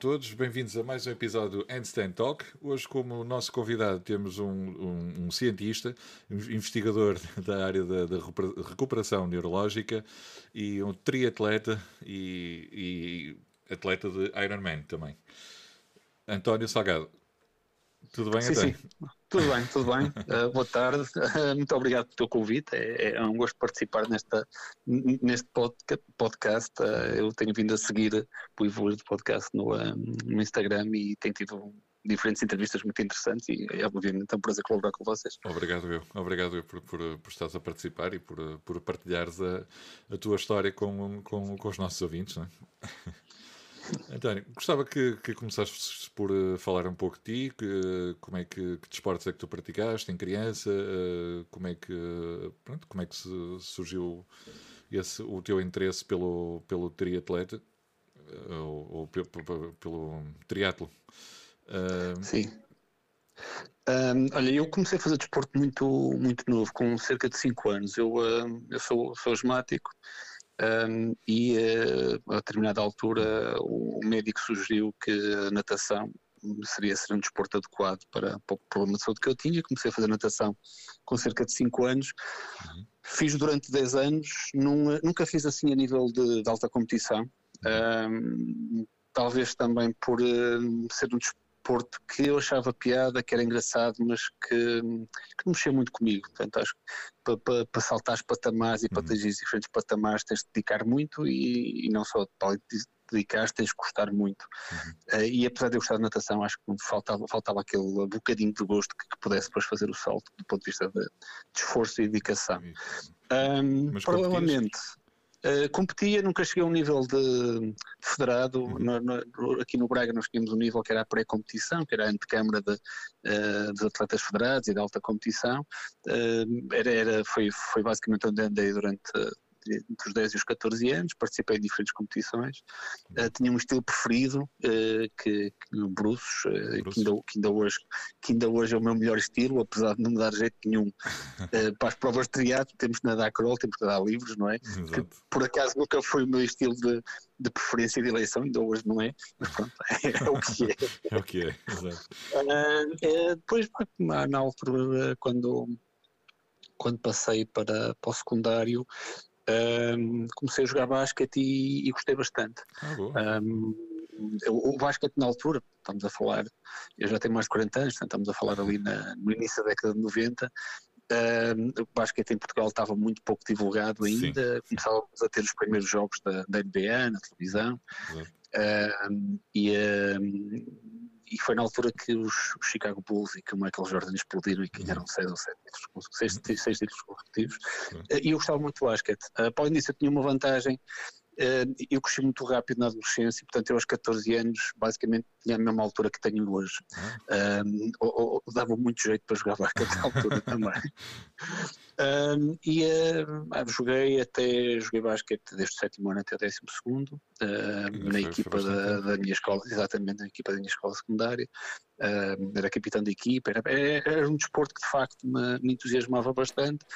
todos, bem-vindos a mais um episódio do Handstand Talk. Hoje, como nosso convidado, temos um, um, um cientista, investigador da área da, da, recuperação neurológica e um triatleta e, e atleta de Ironman também. António Salgado. Tudo bem, sim, António? Sim. Tudo bem, tudo bem. Uh, boa tarde. Uh, muito obrigado pelo teu convite. É, é, um gosto participar nesta, neste podcast. Uh, eu tenho vindo a seguir o evoluir do podcast no, no Instagram e tenho tido diferentes entrevistas muito interessantes e é obviamente é um prazer colaborar com vocês. Obrigado eu, obrigado eu por, por, por estares a participar e por, por partilhares a, a tua história com, com, com os nossos ouvintes. Não é? António, gostava que, que começasses por uh, falar um pouco de ti, que, como é que, que desportos é que tu praticaste em criança, uh, como é que pronto, como é que surgiu esse, o teu interesse pelo, pelo triatleta uh, ou, ou pelo triatlo? Sim. Um, olha, eu comecei a fazer desporto muito, muito novo, com cerca de 5 anos. Eu, eu sou, sou asmático um, e uh, a determinada altura o, médico sugeriu que a natação seria ser um desporto adequado para, para, o problema de saúde que eu tinha. Comecei a fazer natação com cerca de 5 anos. Uhum. Fiz durante 10 anos, num, nunca fiz assim a nível de, de alta competição. Um, talvez também por uh, ser um desporto desporto que eu achava piada, que era engraçado, mas que, que não mexia muito comigo. Portanto, acho que para, para, para saltar os patamares e para uhum. atingir diferentes patamares tens de dedicar muito e, e não só para dedicar, tens de gostar muito. Uhum. Uh, e apesar de eu gostar de natação, acho que faltava, faltava aquele bocadinho de gosto que, que pudesse depois fazer o salto do ponto de vista de, de esforço e dedicação. Um, provavelmente. Uh, competia, nunca cheguei a um nível de, federado. Uhum. No, no, aqui no Braga nós tínhamos um nível que era a pré-competição, que era a antecâmara de, uh, dos atletas federados e da alta competição. Uh, era, era, foi, foi basicamente onde andei durante entre os 10 e os 14 anos, participei em diferentes competições, uh, tinha um estilo preferido, uh, que, que o Bruce, uh, que, ainda, que, ainda hoje, que ainda hoje é o meu melhor estilo, apesar de não me dar jeito nenhum para as provas de triatlo, temos que nadar crawl, temos que nadar livros, não é? Exato. Que por acaso nunca foi o meu estilo de, de preferência de eleição, ainda hoje não é, mas pronto, é, é o que é. é o que é, exato. depois, na altura, quando quando passei para, para o secundário, um, comecei a jogar basquete e, e gostei bastante. Ah, um, o basquete na altura, estamos a falar, eu já tenho mais de 40 anos, estamos a falar ali na, no início da década de 90, o basquete em Portugal estava muito pouco divulgado ainda, começávamos a ter os primeiros jogos da, da NBA na televisão, e, e foi na altura que os, os, Chicago Bulls e que o Michael Jordan explodiram e ganharam seis ou sete títulos, seis, seis títulos consecutivos. E eu gostava muito do basquete. Uh, além disso, eu tinha uma vantagem. Uh, eu cresci muito rápido na adolescência, portanto, eu aos 14 anos, basicamente, tinha a mesma altura que tenho hoje. Ou, ou, dava muito jeito para jogar basquete na altura também. Um, e uh, joguei até joguei basquete desde o sétimo ano até o décimo segundo uh, na equipa da, da, minha escola, exatamente na equipa da minha escola secundária. Uh, era capitão de equipa, era, era, um desporto que de facto me, me entusiasmava bastante.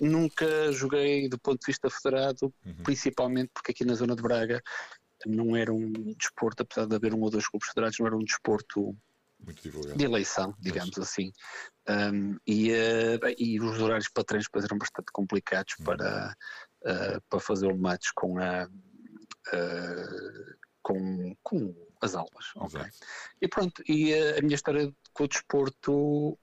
nunca joguei do ponto de vista federado, uhum. principalmente porque aqui na zona de Braga não era um desporto, apesar de haver um ou dois clubes federados, não era um desporto de eleição, digamos Mas... assim. Um, e, uh, e os horários para treinos eram bastante complicados uhum. para, uh, para fazer o match com, a, uh, com, com as aulas. Okay? E pronto, e a minha história com o desporto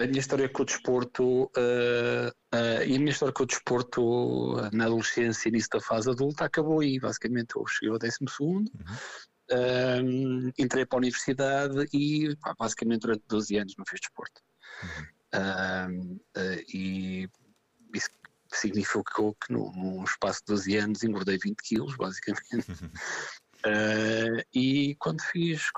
a minha história com o desporto uh, uh, e a minha história com o desporto na adolescência e início da fase adulta acabou aí, basicamente eu cheguei ao décimo segundo, uhum. Um, entrei para a universidade e pá, basicamente durante 12 anos não fiz desporto. Uhum. Um, ah, e isso significou que num, num, espaço de 12 anos engordei 20 quilos, basicamente. Uhum. Uh, e quando fiz,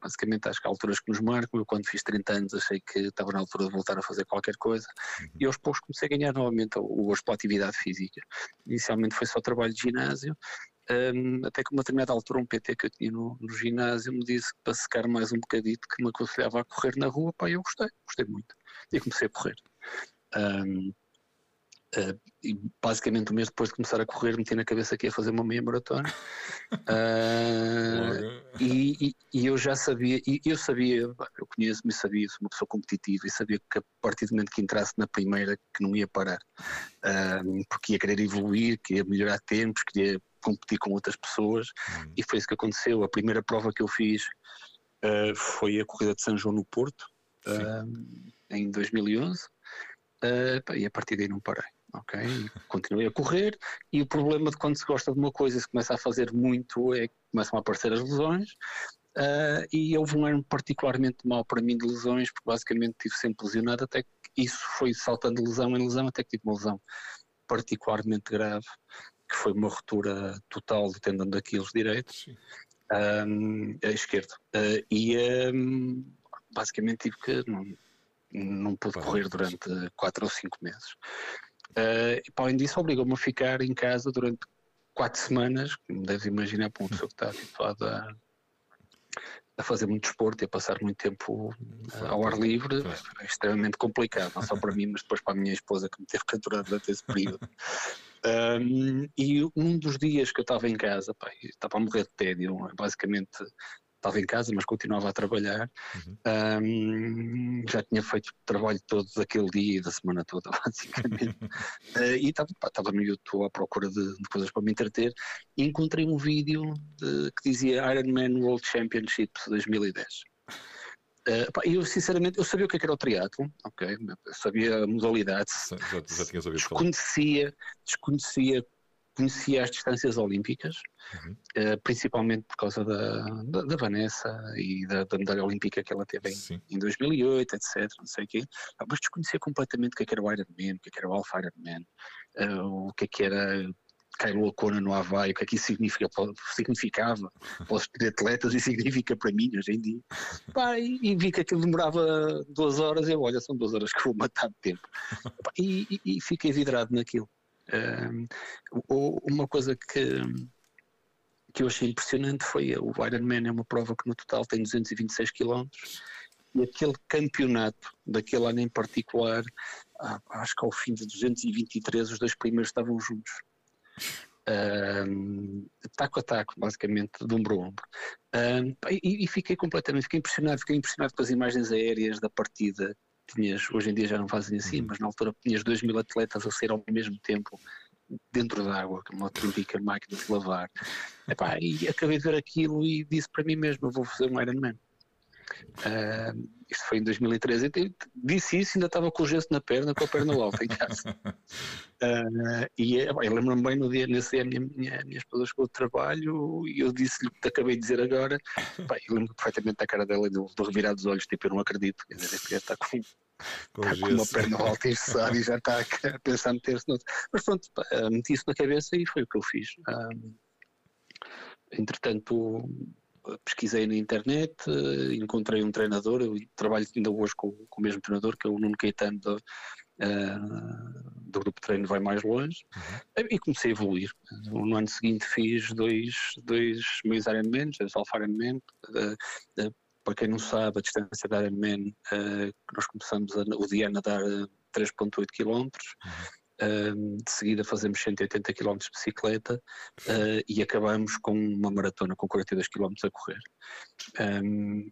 basicamente acho que há alturas que nos marcam, eu quando fiz 30 anos achei que estava na altura de voltar a fazer qualquer coisa uhum. e aos poucos comecei a ganhar novamente o gosto pela atividade física. Inicialmente foi só trabalho de ginásio um, até que uma determinada altura um PT que eu tinha no, no, ginásio me disse que para secar mais um bocadito que me aconselhava a correr na rua, pá, eu gostei, gostei muito. E comecei a correr. Um, Uh, e basicamente um mês depois de começar a correr meti na cabeça que ia fazer uma meia maratona uh, e, e, e, eu já sabia e eu sabia, eu conheço-me sabia, sou uma pessoa competitiva e sabia que a partir do momento que entrasse na primeira que não ia parar uh, porque ia querer evoluir, queria melhorar tempos queria competir com outras pessoas. Uhum. e foi isso que aconteceu, a primeira prova que eu fiz foi a corrida de São João no Porto em 2011 e a partir daí não parei ok? continuei a correr. E o problema de quando se gosta de uma coisa e se começa a fazer muito é que começam a aparecer as lesões. Uh, e houve um ano particularmente mau para mim de lesões porque basicamente estive sempre lesionado até que isso foi saltando de lesão em lesão até que tive uma lesão particularmente grave que foi uma ruptura total do tendão daqueles direitos um, a esquerdo uh, e um, basicamente tive que não, não pude correr durante quatro ou cinco meses. Uh, e, além disso, obrigou-me a ficar em casa durante quatro semanas, como deves imaginar para uma pessoa que está habituada a, a fazer muito desporto e a passar muito tempo uh, ao ar livre, é extremamente complicado, não só para mim, mas depois para a minha esposa que me teve capturado durante esse período. Um, e um dos dias que eu estava em casa, pá, estava a morrer de tédio, basicamente estava em casa, mas continuava a trabalhar. Uhum. Um, já tinha feito o trabalho todo daquele dia e da semana toda, basicamente. uh, e estava, estava no YouTube à procura de, de, coisas para me entreter e encontrei um vídeo de, que dizia Ironman World Championships 2010. Pá, eu sinceramente eu sabia o que, é que era o triatlo, ok, eu sabia a modalidade, já, já tinhas ouvido desconhecia, desconhecia conhecia as distâncias olímpicas, uhum. uh, principalmente por causa da, da, da Vanessa e da, da, medalha olímpica que ela teve em, em 2008, etc. Não sei o quê. Mas desconhecia completamente o que, é que era o Ironman, o que, é era o Alpha Ironman, uh, o que era Kailo Kona no Havaí, o que é que isso significa, significava para os atletas e significa para mim hoje em dia. Pá, e, e, vi que aquilo demorava duas horas, eu, olha, são duas horas que vou matar de tempo. Pá, e, e, e, fiquei vidrado naquilo uma coisa que, que eu achei impressionante foi o Ironman é uma prova que no total tem 226 km e aquele campeonato daquele ano em particular, ah, acho que ao fim de 223 os dois primeiros estavam juntos. Um, taco a taco, basicamente, de ombro a ombro. Um, e, e, fiquei completamente, fiquei impressionado, fiquei impressionado com as imagens aéreas da partida tinhas, hoje em dia já não fazem assim, uhum. mas na altura tinhas 2 mil atletas a sair ao mesmo tempo dentro da água, com uma autêntica máquina de lavar. Epá, e acabei de ver aquilo e disse para mim mesmo: vou fazer um Ironman. Uh, isto foi em 2013. Então, disse isso, ainda estava com o gesso na perna, com a perna alta em casa. Uh, e eu lembro-me bem no dia, nesse dia, a minha, minha, minha esposa chegou de trabalho e eu disse-lhe o que te acabei de dizer agora. Pá, eu lembro perfeitamente da cara dela e do, do revirar dos olhos, tipo, eu não acredito. Quer dizer, este está com, com, está com uma perna alta e já está a pensar meter-se no. Mas pronto, meti isso na cabeça e foi o que eu fiz. Um, entretanto pesquisei na internet, uh, encontrei um treinador, eu trabalho ainda hoje com, com o mesmo treinador, que é o Nuno Caetano do, uh, do grupo de treino Vai Mais Longe, uhum. e comecei a evoluir. No ano seguinte fiz dois, dois meios Ironman, dois Alpha Ironman, uh, para quem não sabe, a distância da Ironman, nós começamos a, o dia a nadar 3.8 km, uhum de seguida fazemos 180 km de bicicleta uh, e acabamos com uma maratona com 42 km a correr.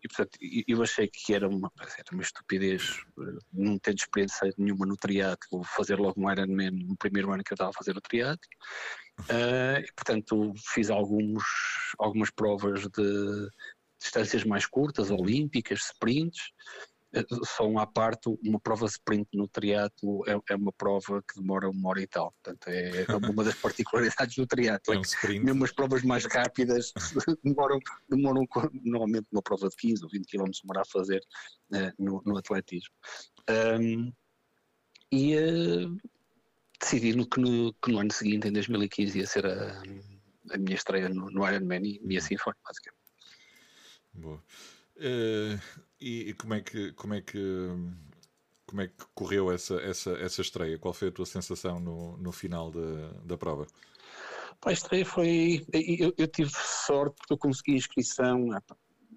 E portanto, eu achei que era uma, era uma estupidez uh, não ter experiência nenhuma no triatlo, fazer logo um Ironman no primeiro ano que eu estava a fazer o triatlo. Uh, e portanto, fiz alguns, algumas provas de distâncias mais curtas, olímpicas, sprints só um à parte, uma prova sprint no triatlo é, é, uma prova que demora uma hora e tal. Portanto, é, é uma das particularidades do triatlo. É um mesmo as provas mais rápidas demoram, demoram normalmente uma prova de 15 ou 20 km demora a fazer uh, no, no, atletismo. Um, e uh, decidi no, que, no, que no ano seguinte, em 2015, ia ser a, a minha estreia no, no Ironman e, e assim foi, basicamente. Boa. Uh, e, e, como é que como é que como é que correu essa, essa, essa estreia? Qual foi a tua sensação no, no final da, da prova? A estreia foi. Eu, eu, tive sorte porque eu consegui inscrição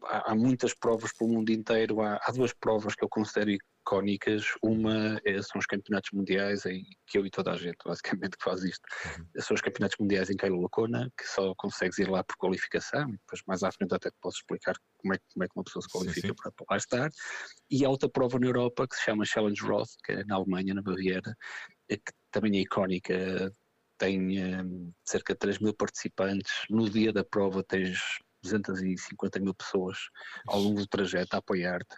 há, há, muitas provas pelo mundo inteiro, há, há, duas provas que eu considero icónicas, uma é, são os campeonatos mundiais em que eu e toda a gente basicamente que faz isto, uhum. são os campeonatos mundiais em Kailo Lacona, que só consegues ir lá por qualificação, depois mais à frente até te posso explicar como é, como é que uma pessoa se qualifica sim, sim. Para, para lá estar, e há outra prova na Europa que se chama Challenge Roth, que é na Alemanha, na Baviera, que também é icónica, tem um, cerca de 3 mil participantes, no dia da prova tens 250 mil pessoas ao longo do trajeto a apoiar-te.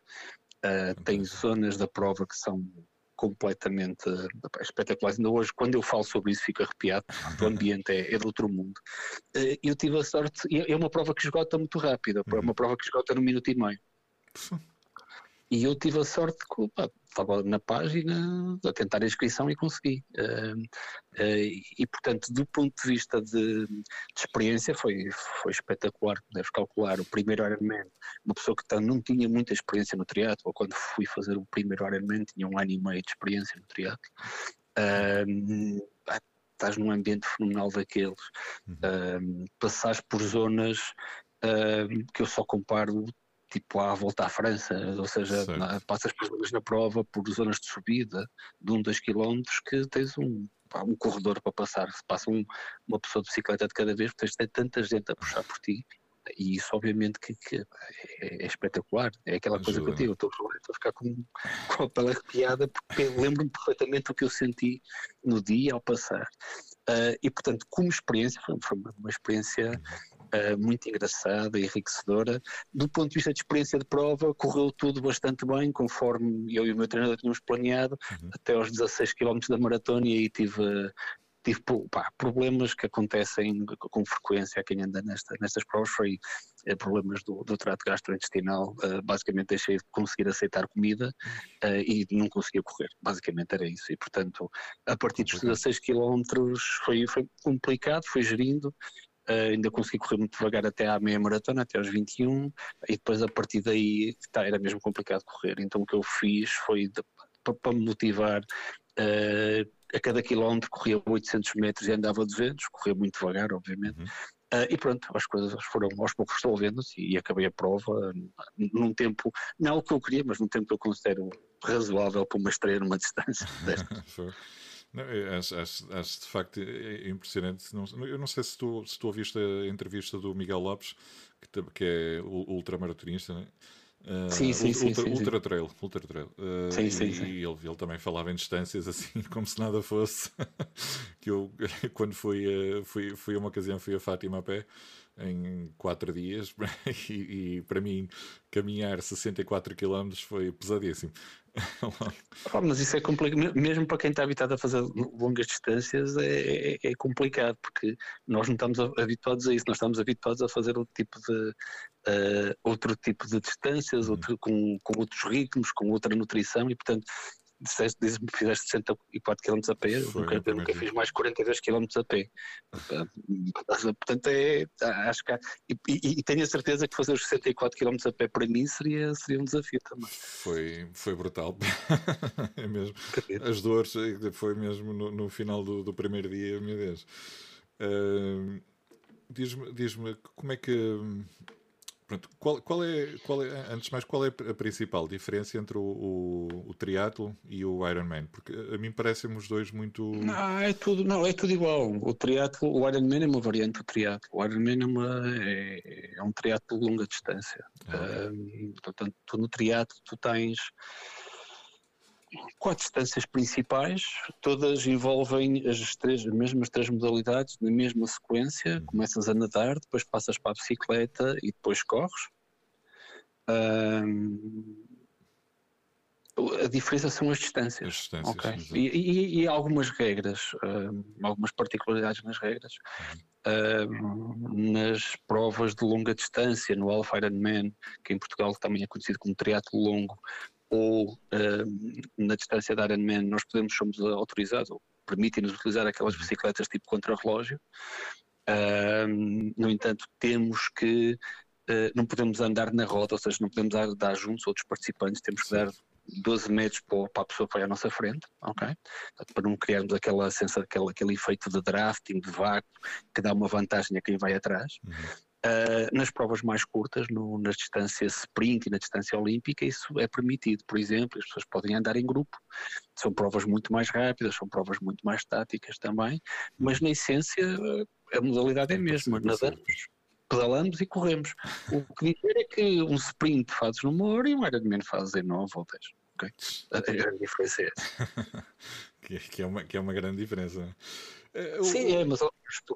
Uh, tem zonas da prova que são completamente uh, espetaculares. Ainda hoje, quando eu falo sobre isso, fico arrepiado. O ambiente é, é de outro mundo. Uh, eu tive a sorte, é uma prova que esgota muito rápido, é uma prova que esgota num minuto e meio. E eu tive a sorte que opa, estava na página a tentar a inscrição e consegui. Uh, uh, e, portanto, do ponto de vista de, de, experiência, foi, foi espetacular. Deves calcular o primeiro Ironman. Uma pessoa que tá, não tinha muita experiência no triatlo, quando fui fazer o primeiro Ironman, tinha um ano e meio de experiência no triatlo. Uh, estás num ambiente fenomenal daqueles. Uhum. passares por zonas que eu só comparo tipo à volta à França, ou seja, na, passas por zonas na prova, por zonas de subida de um, dois quilómetros que tens um, pá, um corredor para passar, se passa um, uma pessoa de bicicleta de cada vez, tens de ter tanta gente a puxar por ti, e isso obviamente que, que é, é, espetacular, é aquela Ajuda. coisa que eu digo, estou, a ficar com, com a pele arrepiada porque lembro-me perfeitamente o que eu senti no dia ao passar. Uh, e portanto, como experiência, foi, foi uma experiência uhum uh, muito engraçada e enriquecedora. Do ponto de vista de experiência de prova, correu tudo bastante bem, conforme eu e o meu treinador tínhamos planeado, uhum. até aos 16 km da maratona, e aí tive tive pá, problemas que acontecem com frequência a quem anda nesta, nestas provas, foi é, problemas do, do trato gastrointestinal, uh, basicamente deixei de conseguir aceitar comida uh, e não conseguia correr, basicamente era isso, e portanto a partir dos 16 km foi, foi complicado, foi gerindo, Uh, ainda consegui correr muito devagar até à meia maratona, até aos 21, e depois a partir daí tá, era mesmo complicado correr. Então o que eu fiz foi para me motivar. Uh, a cada quilómetro corria 800 metros e andava 200, corria muito devagar, obviamente. Uhum. Uh, e pronto, as coisas foram aos poucos resolvendo-se e acabei a prova num tempo, não o que eu queria, mas num tempo que eu considero razoável para uma estreia numa distância Não, é, acho, acho, acho, de facto é, é impressionante. Não, eu não sei se tu, se tu ouviste a entrevista do Miguel Lopes, que, que é ultramaratonista, né? Uh, sim, sim, ultra, sim, ultra, sim, trail, ultra trail. Uh, sim, sim, e. E ele, ele, também falava em distâncias assim como se nada fosse. que eu quando fui, uh, fui, fui a uma ocasião fui a Fátima a pé em 4 dias e, e, para mim caminhar 64 km foi pesadíssimo. oh, mas isso é complicado, mesmo para quem está habituado a fazer longas distâncias é, é, é, complicado, porque nós não estamos habituados a isso, nós estamos habituados a fazer outro tipo de, uh, outro tipo de distâncias, uhum. outro, com, com outros ritmos, com outra nutrição e portanto disseste, que fizeste 64 km a pé, Foi, nunca, eu nunca fiz mais 42 km a pé. Portanto, é, acho que há, e, e, e, tenho a certeza que fazer os 64 km a pé para mim seria, seria um desafio também. Foi, foi brutal. é mesmo. As dores, eh, foi mesmo no, no final do, do, primeiro dia, meu Deus. Uh, Diz-me diz como é que Pronto, qual, qual, é, qual é, antes de mais, qual é a principal diferença entre o, o, o triatlo e o Ironman? Porque a mim parecem os dois muito. Não, é tudo, não, é tudo igual. O triatlo, o Ironman é uma variante do triatlo. O Ironman é, uma, é, é um triatlo de longa distância. Ah. Um, portanto, tu no triatlo tu tens quatro distâncias principais, todas envolvem as, três, as mesmas três modalidades, na mesma sequência. Uhum. Começas a nadar, depois passas para a bicicleta e depois corres. Um, a diferença são as distâncias. As distâncias okay? e, e, e, algumas regras, um, algumas particularidades nas regras. Uhum. Um, nas provas de longa distância, no Alpha Ironman, que em Portugal também é conhecido como triatlo longo, ou uh, na distância da Ironman nós podemos, somos autorizados, ou permitem-nos utilizar aquelas uhum. bicicletas tipo contra-relógio. Uh, no entanto, temos que, uh, não podemos andar na roda, ou seja, não podemos dar, dar juntos outros participantes, temos que dar 12 metros para a pessoa que vai à nossa frente, ok? Para não criarmos aquela sensação, aquele, aquele efeito de drafting, de vácuo, que dá uma vantagem a quem vai atrás. Uhum. Uh, nas provas mais curtas, no, na distância sprint e na distância olímpica, isso é permitido. Por exemplo, as pessoas podem andar em grupo. São provas muito mais rápidas, são provas muito mais táticas também, mas na essência a modalidade é a mesma. Nadamos, pedalamos e corremos. O que dizer é que um sprint fazes numa hora e um Ironman fazes em nove ou dez. Okay? A grande diferença é essa. que, é uma, que é uma grande diferença. Sim, é, mas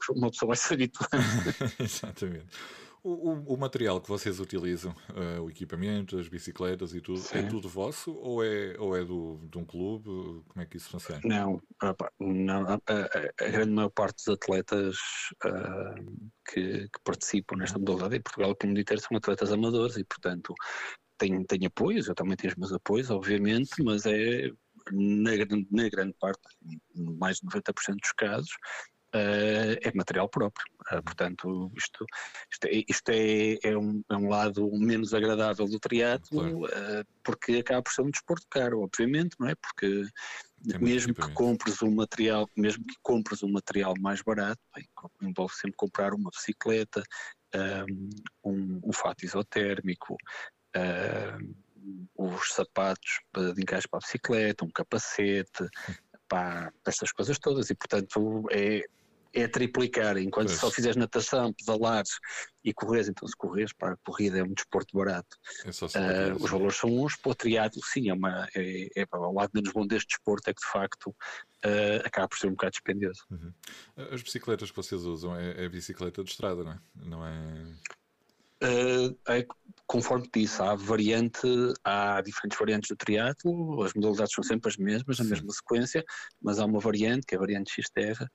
uma pessoa vai se habituando. Exatamente. O, o, o, material que vocês utilizam, uh, o equipamento, as bicicletas e tudo, é Sim. é tudo vosso ou é, ou é do, de um clube? Como é que isso funciona? Não, não a, a, a grande maior parte dos atletas uh, que, que, participam nesta modalidade em Portugal, como dito, são atletas amadores e, portanto, tem, tem apoios, eu também tenho os meus apoios, obviamente, mas é na, na grande parte, mais de 90% dos casos, Uh, é material próprio. Uh, portanto, isto, isto, é, isto é, é, um, é, um, lado menos agradável do triatlo, claro. uh, porque acaba por ser um desporto caro, obviamente, não é? Porque mesmo que compres um material, mesmo que compres um material mais barato, bem, envolve sempre comprar uma bicicleta, um, um fato isotérmico, os sapatos de encaixe para a bicicleta, um capacete, para estas coisas todas e portanto é, é triplicar, enquanto pois. só fizeres natação, pedalares e correres, então se correres para a corrida é um desporto barato. É uh, os valores são uns, para o triatlo sim, é, uma, é, é, é o lado menos bom deste desporto é que de facto uh, acaba por ser um bocado dispendioso. Uhum. As bicicletas que vocês usam é, é bicicleta de estrada, não é? Não é... Uh, é, conforme disse, há variante, há diferentes variantes do triatlo, as modalidades são sempre as mesmas, a mesma sequência, mas há uma variante, que é a variante X-Terra,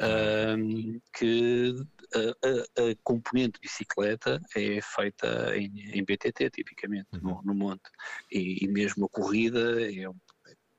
uh, que a, a, a, componente bicicleta é feita em, em BTT, tipicamente, uhum. no, no, monte, e, e, mesmo a corrida é um,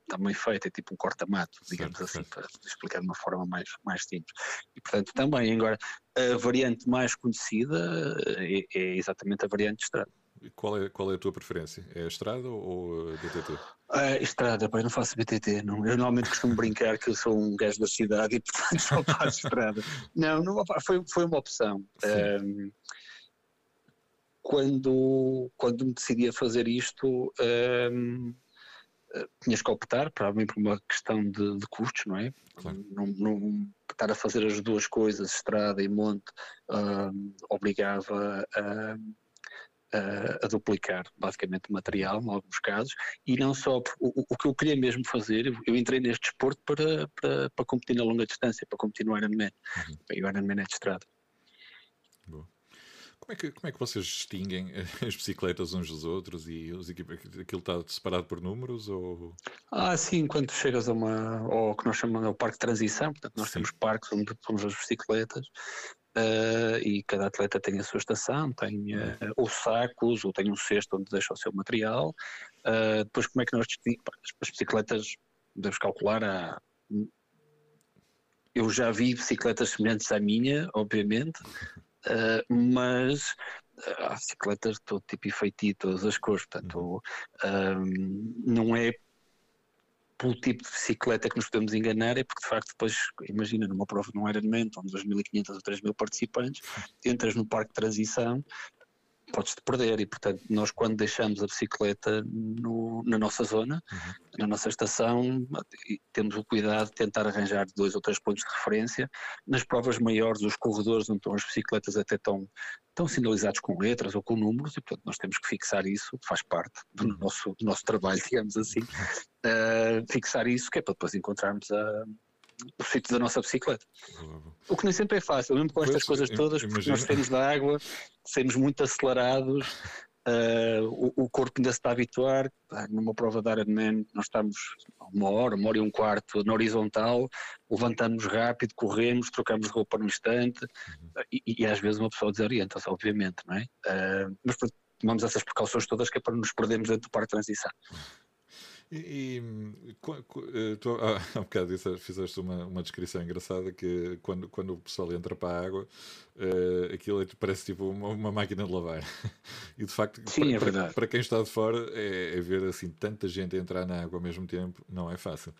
também feita, é tipo um corta-mato, digamos certo, assim, certo. para explicar de uma forma mais, mais simples. E portanto também, agora, a variante mais conhecida é, é exatamente a variante de estrada. Qual é, qual é a tua preferência? É a estrada ou a BTT? A estrada, pai, não faço BTT. Não. Eu normalmente costumo brincar que eu sou um gajo da cidade e portanto só faço estrada. Não, não foi, foi uma opção. Um, quando, quando me decidi a fazer isto, um, tinhas que optar, para mim, por uma questão de, de custos, não é? Claro. Não, não, estar a fazer as duas coisas, estrada e monte, um, obrigava a, a, a, duplicar basicamente material, em alguns casos, e não só, o, o que eu queria mesmo fazer, eu entrei neste desporto para, para, para competir na longa distância, para competir no Ironman, uhum. e o Ironman é de estrada. Como é, que, como é que vocês distinguem as bicicletas uns dos outros e os aquilo está separado por números? Ou... Ah, sim, quando chegas a uma, ao que nós chamamos de parque de transição, portanto nós sim. temos parques onde pomos as bicicletas uh, e cada atleta tem a sua estação, tem uh, ou sacos, ou tem um cesto onde deixa o seu material. Uh, depois como é que nós distinguimos? As bicicletas, devemos calcular, a eu já vi bicicletas semelhantes à minha, obviamente, Uh, mas há bicicletas de todo tipo e feitio, todas as cores, portanto um, não é pelo tipo de bicicleta que nos podemos enganar, é porque de facto depois, imagina, numa prova de um Ironman, onde 2.500 ou 3.000 participantes, entras no parque de transição, podes-te perder e portanto nós quando deixamos a bicicleta no, na nossa zona, uhum. na nossa estação, temos o cuidado de tentar arranjar dois ou três pontos de referência. Nas provas maiores, os corredores onde estão as bicicletas até estão, estão sinalizados com letras ou com números e portanto nós temos que fixar isso, faz parte do uhum. nosso, do nosso trabalho, digamos assim, uh, fixar isso que é para depois encontrarmos a o sítio da nossa bicicleta. O que nem sempre é fácil, mesmo com estas pois, coisas todas, porque nós temos da água, saímos muito acelerados, uh, o, o, corpo ainda se está a habituar. Numa prova de Ironman, nós estamos uma hora, uma hora e um quarto na horizontal, levantamos rápido, corremos, trocamos roupa no instante, uhum. e, e, às vezes uma pessoa desorienta-se, obviamente, não é? Uh, mas tomamos essas precauções todas que é para nos perdermos dentro do parque de transição. E, e eh, tu, ah, há um bocado disso, fizeste uma, uma descrição engraçada que quando, quando o pessoal entra para a água, uh, aquilo é, parece tipo uma, uma, máquina de lavar. E de facto, Sim, para, é para, para, quem está de fora, é, é, ver assim tanta gente entrar na água ao mesmo tempo, não é fácil.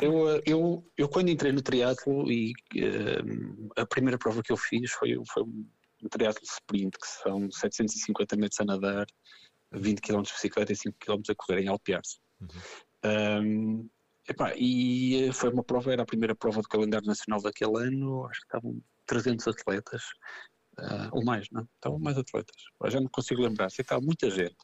Eu, eu, eu quando entrei no triatlo e uh, a primeira prova que eu fiz foi, foi um triatlo sprint, que são 750 metros a nadar, 20 km de bicicleta e 5 km a correr em Alpiarce. Uhum. Um, epá, e foi uma prova, era a primeira prova do calendário nacional daquele ano, acho que estavam 300 atletas, uh, ou mais, não? Estavam mais atletas, eu já não consigo lembrar, sei que estava muita gente,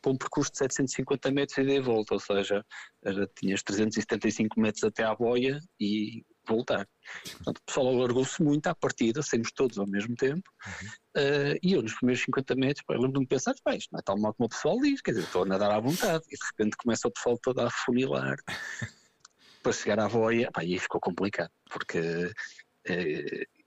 para um percurso de 750 metros e de volta, ou seja, era, tinhas 375 metros até à boia e voltar. Portanto, o pessoal alargou-se muito à partida, saímos todos ao mesmo tempo, uhum. uh, e eu nos primeiros 50 metros, lembro-me de pensar, isto não é tal mal como o pessoal diz, quer dizer, estou a nadar à vontade, e de repente começa o pessoal todo a funilar para chegar à boia, pá, e aí ficou complicado, porque uh,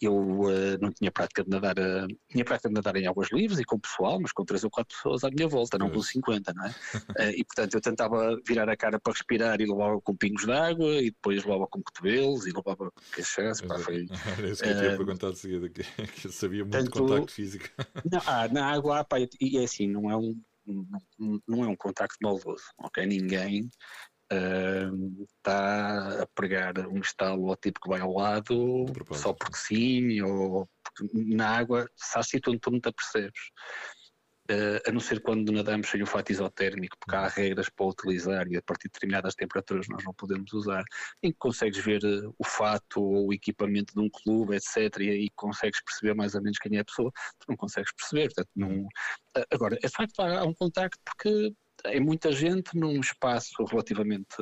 eu uh, não tinha prática de nadar, uh, tinha prática de nadar em águas livres e com o pessoal, mas com três ou quatro pessoas à minha volta, não com 50, não é? uh, e portanto eu tentava virar a cara para respirar e levava com pingos de água e depois levava com cotovelos e levava que chegasse, pá, foi... Era isso que eu tinha perguntado de seguida, que, que eu sabia muito tanto, contacto físico. Não, ah, na água, pá, e é assim, não é um, não, não é um contacto maldoso, ok? Ninguém está a pregar um estalo ao tipo que vai ao lado só porque sim, ou porque na água, se há sítio onde tu não te apercebes. Uh, a não ser quando nadamos sem o fato isotérmico, porque há regras para utilizar e a partir de determinadas temperaturas nós não podemos usar, em que consegues ver uh, o fato ou o equipamento de um clube, etc., e aí consegues perceber mais ou menos quem é a pessoa, tu não consegues perceber. Portanto, não... Uh, agora, é facto, há, há um contacto porque é muita gente num espaço relativamente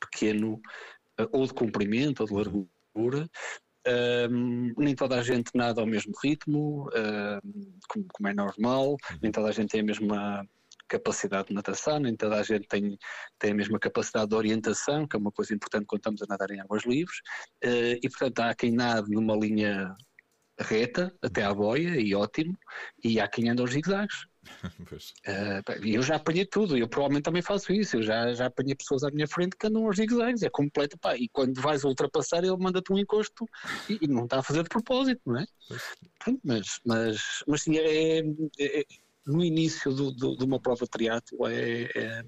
pequeno, eh, ou de comprimento, ou de largura. Um, nem toda a gente nada ao mesmo ritmo, um, como, como, é normal, nem toda a gente tem a mesma capacidade de natação, nem toda a gente tem, tem a mesma capacidade de orientação, que é uma coisa importante quando estamos a nadar em águas livres, uh, e portanto há quem nade numa linha reta até à boia, e ótimo, e há quem anda aos zigzags. Uh, eu já apanhei tudo, eu provavelmente também faço isso. Eu já, já apanhei pessoas à minha frente que andam aos zigzags, é completo. Pá, e quando vais ultrapassar, ele manda-te um encosto e, e, não está a fazer de propósito, não é? Mas, mas, mas sim, é, é, é no início do, do, de uma prova de triatlo, é, é,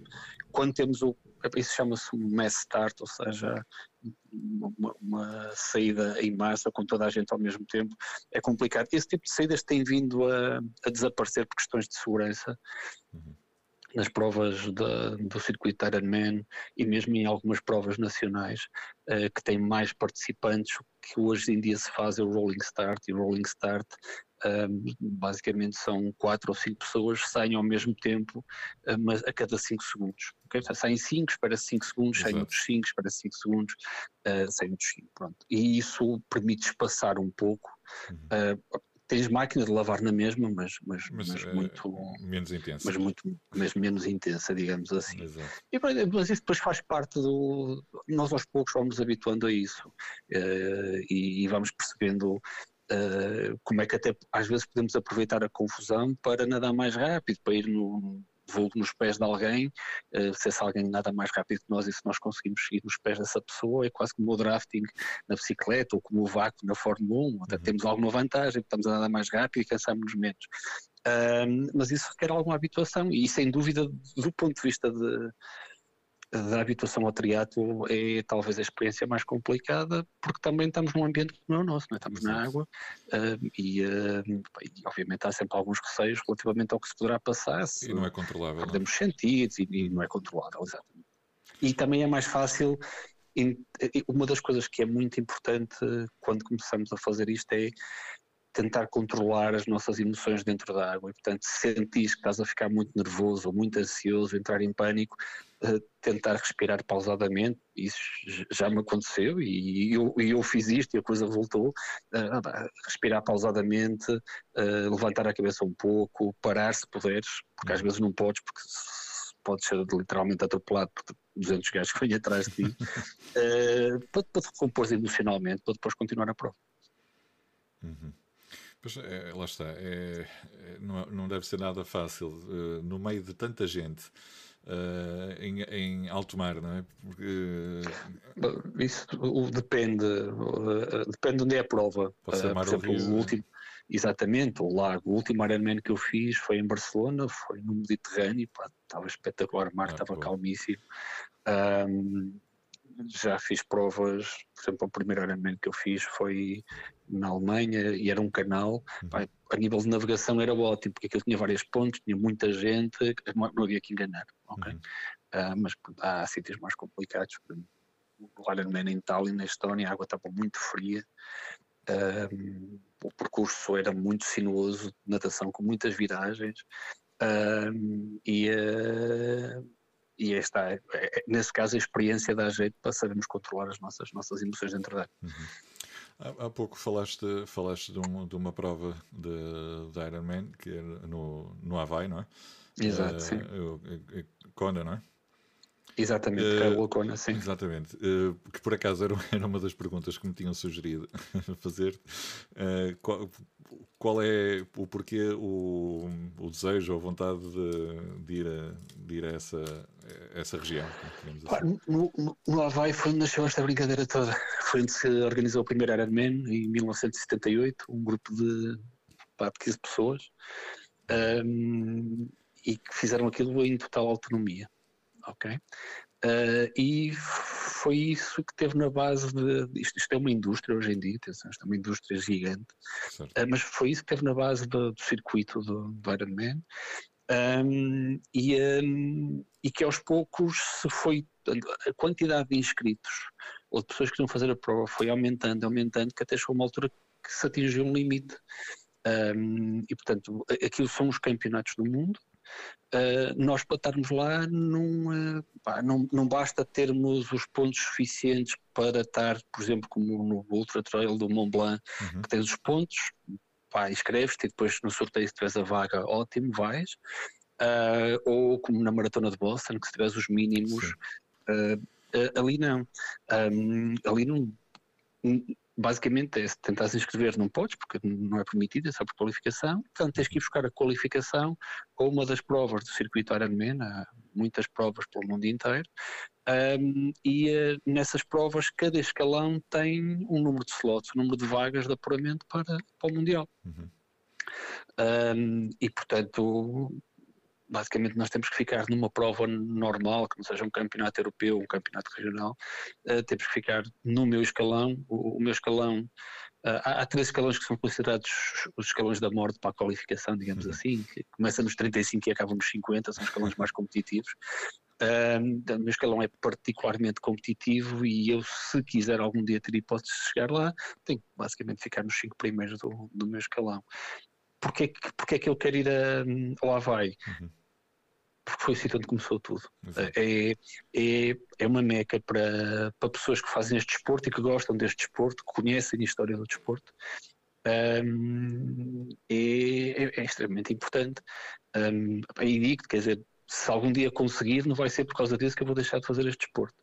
quando temos o. Isso chama-se um mass start, ou seja, uma, uma, saída em massa com toda a gente ao mesmo tempo é complicado. Esse tipo de saídas tem vindo a, a desaparecer por questões de segurança. Uhum. Nas provas da, do circuito Ironman e mesmo em algumas provas nacionais uh, que têm mais participantes, o que hoje em dia se faz é o rolling start e o rolling start basicamente são quatro ou cinco pessoas que saem ao mesmo tempo mas a cada cinco segundos. Okay? Saem cinco, espera cinco segundos, saem outros cinco, espera cinco segundos, uh, saem outros cinco. Pronto. E isso permite espaçar um pouco. Uhum. Uh, tens máquina de lavar na mesma, mas, mas, mas, mas é muito menos intensa. Mas muito mas menos intensa, digamos assim. E, mas isso depois faz parte do. Nós aos poucos vamos habituando a isso uh, e, e, vamos percebendo uh, como é que até às vezes podemos aproveitar a confusão para nadar mais rápido, para ir no voo nos pés de alguém, uh, se esse alguém nada mais rápido que nós e se nós conseguimos seguir nos pés dessa pessoa, é quase como o drafting na bicicleta ou como o vácuo na Fórmula 1, até uhum. temos alguma vantagem, estamos a nadar mais rápido e cansamos-nos menos. Uh, mas isso requer alguma habituação e sem dúvida do ponto de vista de, da habituação ao triatlo é talvez a experiência mais complicada, porque também estamos num ambiente que não é o nosso, não é? estamos na água uh, e, uh, e, obviamente há sempre alguns receios relativamente ao que se poderá passar. Se e não é controlável. Perdemos não. sentidos e, e, não é controlável, exatamente. E também é mais fácil. Uma das coisas que é muito importante quando começamos a fazer isto é tentar controlar as nossas emoções dentro da água. E, portanto, se sentis que estás a ficar muito nervoso ou muito ansioso, entrar em pânico, uh, tentar respirar pausadamente. Isso já me aconteceu e eu, eu fiz isto e a coisa voltou. Uh, respirar pausadamente, uh, levantar a cabeça um pouco, parar se puderes, porque às vezes não podes, porque podes ser literalmente atropelado por 200 gajos que vêm atrás de ti, para, para te recompor emocionalmente, para depois continuar a prova. Uhum. Pois, é, lá está, é, é, não, não deve ser nada fácil uh, no meio de tanta gente uh, em, em, alto mar, não é? Porque... Isso depende, uh, depende de onde é a prova. Pode ser mar por exemplo, o último, exatamente, o lago. O último Ironman que eu fiz foi em Barcelona, foi no Mediterrâneo, pá, estava espetacular, o mar ah, estava calmíssimo. Um, já fiz provas, por exemplo, o primeiro Ironman que eu fiz foi na Alemanha e era um canal. Uhum. Pá, a nível de navegação era ótimo, porque aquilo tinha vários pontos, tinha muita gente, não havia que enganar. Okay? Uhum. Uh, mas há sítios mais complicados. O Ironman em Tallinn, na Estónia, a água estava muito fria. Uh, o percurso era muito sinuoso, natação com muitas viragens. Uh, e, e esta, é, é, nesse caso, a experiência dá jeito para sabermos controlar as nossas, nossas emoções dentro dela. Uhum. Há, há, pouco falaste, falaste de, um, de uma prova de, de Ironman que era no, no Havaí, não é? Exato, uh, sim. Kona, não é? Exatamente, uh, é Kona, sim. Exatamente, uh, que por acaso era, era uma das perguntas que me tinham sugerido fazer. Uh, qual, qual, é o porquê, o, o desejo ou a vontade de, de, ir, a, de ir a essa, essa região? Assim. No, no, no Havaí foi onde nasceu esta brincadeira toda. Foi onde se organizou o primeiro Ironman em 1978, um grupo de, pá, de 15 pessoas, um, e que fizeram aquilo em total autonomia. Ok? Uh, e foi isso que teve na base de. Isto, isto, é uma indústria hoje em dia, atenção, isto é uma indústria gigante, uh, mas foi isso que teve na base do, do circuito do, do Ironman. Um, e, um, e que aos poucos se foi a quantidade de inscritos ou de pessoas que iam fazer a prova foi aumentando, aumentando, que até chegou uma altura que se atingiu um limite. Um, e portanto, aquilo são os campeonatos do mundo. Uh, nós para estarmos lá não, uh, pá, não, não basta termos os pontos suficientes para estar, por exemplo, como no Ultra Trail do Mont Blanc, uhum. que tens os pontos, pá, inscreves-te e depois no sorteio se tiveres a vaga, ótimo, vais. Uh, ou como na Maratona de Boston, que se tiveres os mínimos, ali não. Um, ali não. Basicamente é se tentares inscrever não podes, porque não é permitido, é só por qualificação. Portanto, tens que ir buscar a qualificação ou uma das provas do circuito Ironman, há muitas provas pelo mundo inteiro, um, e nessas provas cada escalão tem um número de slots, um número de vagas de apuramento para, para o Mundial. Uhum. Um, e portanto basicamente nós temos que ficar numa prova normal, que não seja um campeonato europeu, um campeonato regional, uh, temos que ficar no meu escalão, o, o meu escalão, uh, há, há, três escalões que são considerados os escalões da morte para a qualificação, digamos uhum. assim, que começa nos 35 e acaba nos 50, são escalões mais competitivos. O meu escalão é particularmente competitivo e eu, se quiser algum dia ter hipótese de chegar lá, tenho que basicamente ficar nos cinco primeiros do, do meu escalão. Porquê, porquê é que eu quero ir a, ao Havaí? Uhum porque foi o sítio onde começou tudo. É, é, é uma meca para, para pessoas que fazem este desporto e que gostam deste desporto, que conhecem a história do desporto. Um, é, é, é, extremamente importante. Um, e digo quer dizer, se algum dia conseguir, não vai ser por causa disso que eu vou deixar de fazer este desporto.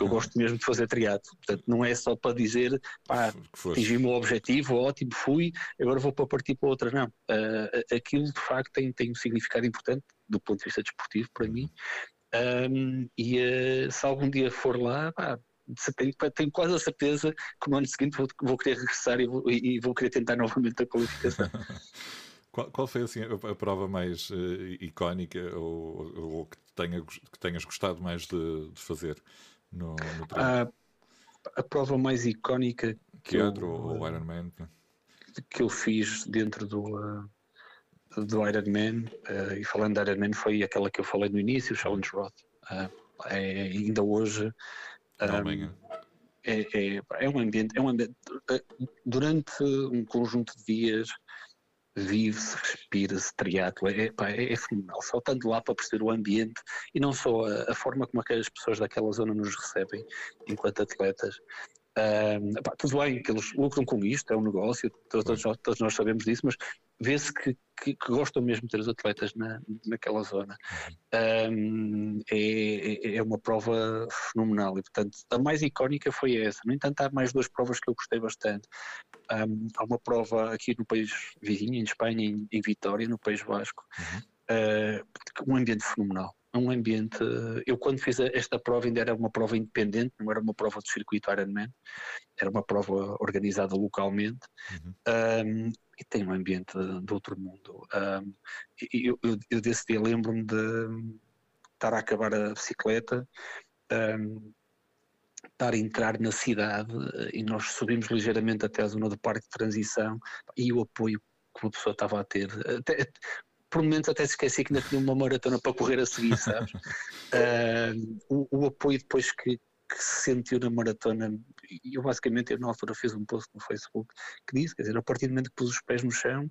eu gosto mesmo de fazer triatlo. Portanto, não é só para dizer, pá, atingi o meu objetivo, ótimo, fui, agora vou para partir para outra. Não. Uh, aquilo de facto tem, tem um significado importante do ponto de vista desportivo para mim. Um, e uh, se algum dia for lá, pá, tenho, tenho, quase a certeza que no ano seguinte vou, vou querer regressar e vou, e vou querer tentar novamente a qualificação. Qual, qual foi assim, a, a prova mais uh, icónica ou, ou, que, tenha, que tenhas gostado mais de, de fazer no, no treino? A, a prova mais icónica que Teatro eu, ou uh, Ironman? Que eu fiz dentro do, uh, do Ironman, uh, e falando de Ironman, foi aquela que eu falei no início, o Challenge Roth. Uh, é, ainda hoje. Um, é, é, é, um ambiente, é um ambiente. Durante um conjunto de dias vive-se, respira-se triatlo, é, é, é, fenomenal. Só estando lá para perceber o ambiente e não só a, a forma como aquelas pessoas daquela zona nos recebem enquanto atletas. Um, pá, tudo bem que eles lucram com isto, é um negócio, todos, todos, todos nós sabemos disso, mas vê-se que, que, que, gostam mesmo de ter os atletas na, naquela zona. Um, é, é, uma prova fenomenal e, portanto, a mais icónica foi essa. No entanto, há mais duas provas que eu gostei bastante. Um, há uma prova aqui no país vizinho, em Espanha, em, em Vitória, no País Vasco, uhum. uh, um ambiente fenomenal um ambiente. Eu, quando fiz esta prova, ainda era uma prova independente, não era uma prova de circuito Ironman, era uma prova organizada localmente. Uhum. Um, e tem um ambiente de, outro mundo. Um, eu, eu, eu, desse dia lembro-me de estar a acabar a bicicleta, um, estar a entrar na cidade eh, e nós subimos ligeiramente até a zona do parque de transição e o apoio que uma pessoa estava a ter. Até, por momentos até se esqueci que ainda tinha uma maratona para correr a seguir, sabes? uh, o, o, apoio depois que, que se sentiu na maratona, e eu basicamente eu na altura fiz um post no Facebook que disse, quer dizer, a partir do momento que pus os pés no chão,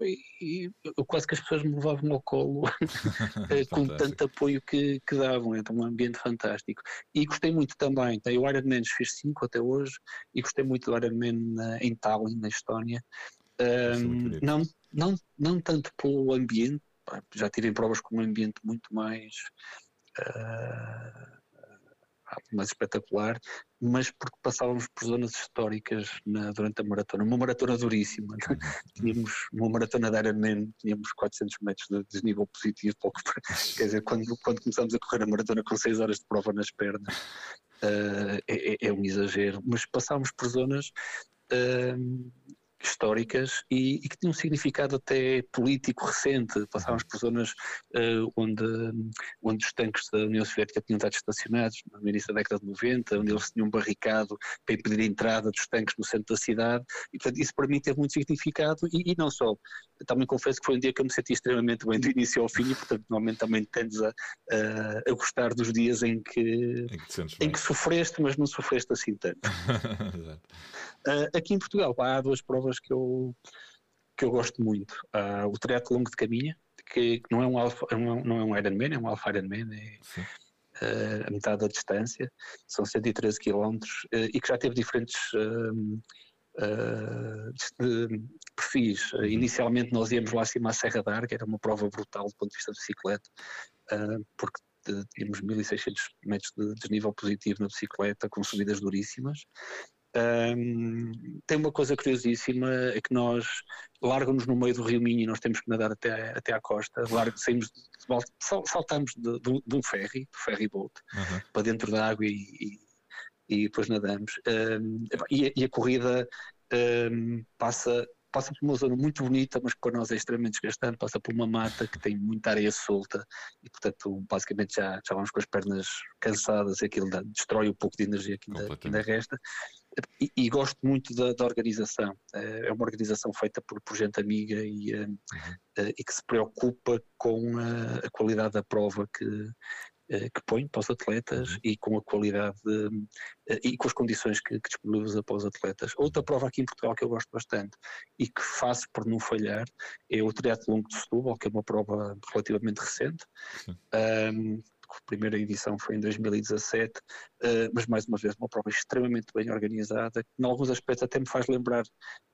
e, eu, quase que as pessoas me levavam ao colo eh, com tanto apoio que, que davam, então um ambiente fantástico. E gostei muito também, tá, o Ironman fiz 5 até hoje, e gostei muito do Ironman em Tallinn, na Estónia, um, não, não, não tanto pelo ambiente, já tive provas com um ambiente muito mais uh, mais espetacular, mas porque passávamos por zonas históricas na, durante a maratona, uma maratona duríssima, é? tínhamos uma maratona de Ironman, tínhamos 400 metros de desnível positivo, pouco, quer dizer, quando, quando começamos a correr a maratona com 6 horas de prova nas pernas, uh, é, é, um exagero, mas passámos por zonas uh, históricas e, e, que tinham um significado até político recente. Passávamos por zonas uh, onde, onde os tanques da União Soviética tinham estado estacionados no início da década de 90, onde eles tinham barricado para impedir a entrada dos tanques no centro da cidade e, portanto, isso para mim teve muito significado e, e não só. Também confesso que foi um dia que eu me senti extremamente bem do início ao fim e, portanto, normalmente também tendes a, a, a gostar dos dias em que, em que, em que sofreste, mas não sofreste assim tanto. Uh, aqui em Portugal pá, há duas provas que eu, que eu gosto muito. Uh, o triatlo longo de caminha, que, que não, é um alfa, é não é um Ironman, é um Alpha Ironman, é uh, a metade da distância, são 113 km e que já teve diferentes perfis. Uhum. Inicialmente nós íamos lá acima à Serra da Arga, era uma prova brutal do ponto de vista de bicicleta, porque tínhamos 1600 metros de desnível positivo na bicicleta, com subidas duríssimas, um, tem uma coisa curiosíssima, é que nós largamos no meio do rio Minho e nós temos que nadar até, até à costa, largo, saímos de, saltamos de, de, de, um ferry, do ferry boat, uhum. para dentro da água e, e, e depois nadamos. Um, e, a, e, a corrida um, passa passa por uma zona muito bonita, mas que para nós é extremamente desgastante, passa por uma mata que tem muita areia solta e, portanto, basicamente já, já vamos com as pernas cansadas e aquilo dá, destrói um pouco de energia que ainda, que ainda resta. E, e, gosto muito da, da, organização. Eh, é uma organização feita por, por gente amiga e, eh, uhum. Eh, e que se preocupa com a, a qualidade da prova que, que põe para os atletas uhum. e com a qualidade de, eh, e com as condições que, que disponibiliza para os atletas. Outra prova aqui em Portugal que eu gosto bastante e que faço por não falhar é o triatlon de Setúbal, que é uma prova relativamente recente. Um, a primeira edição foi em 2017, uh, mas mais uma vez uma prova extremamente bem organizada, que em alguns aspectos até me faz lembrar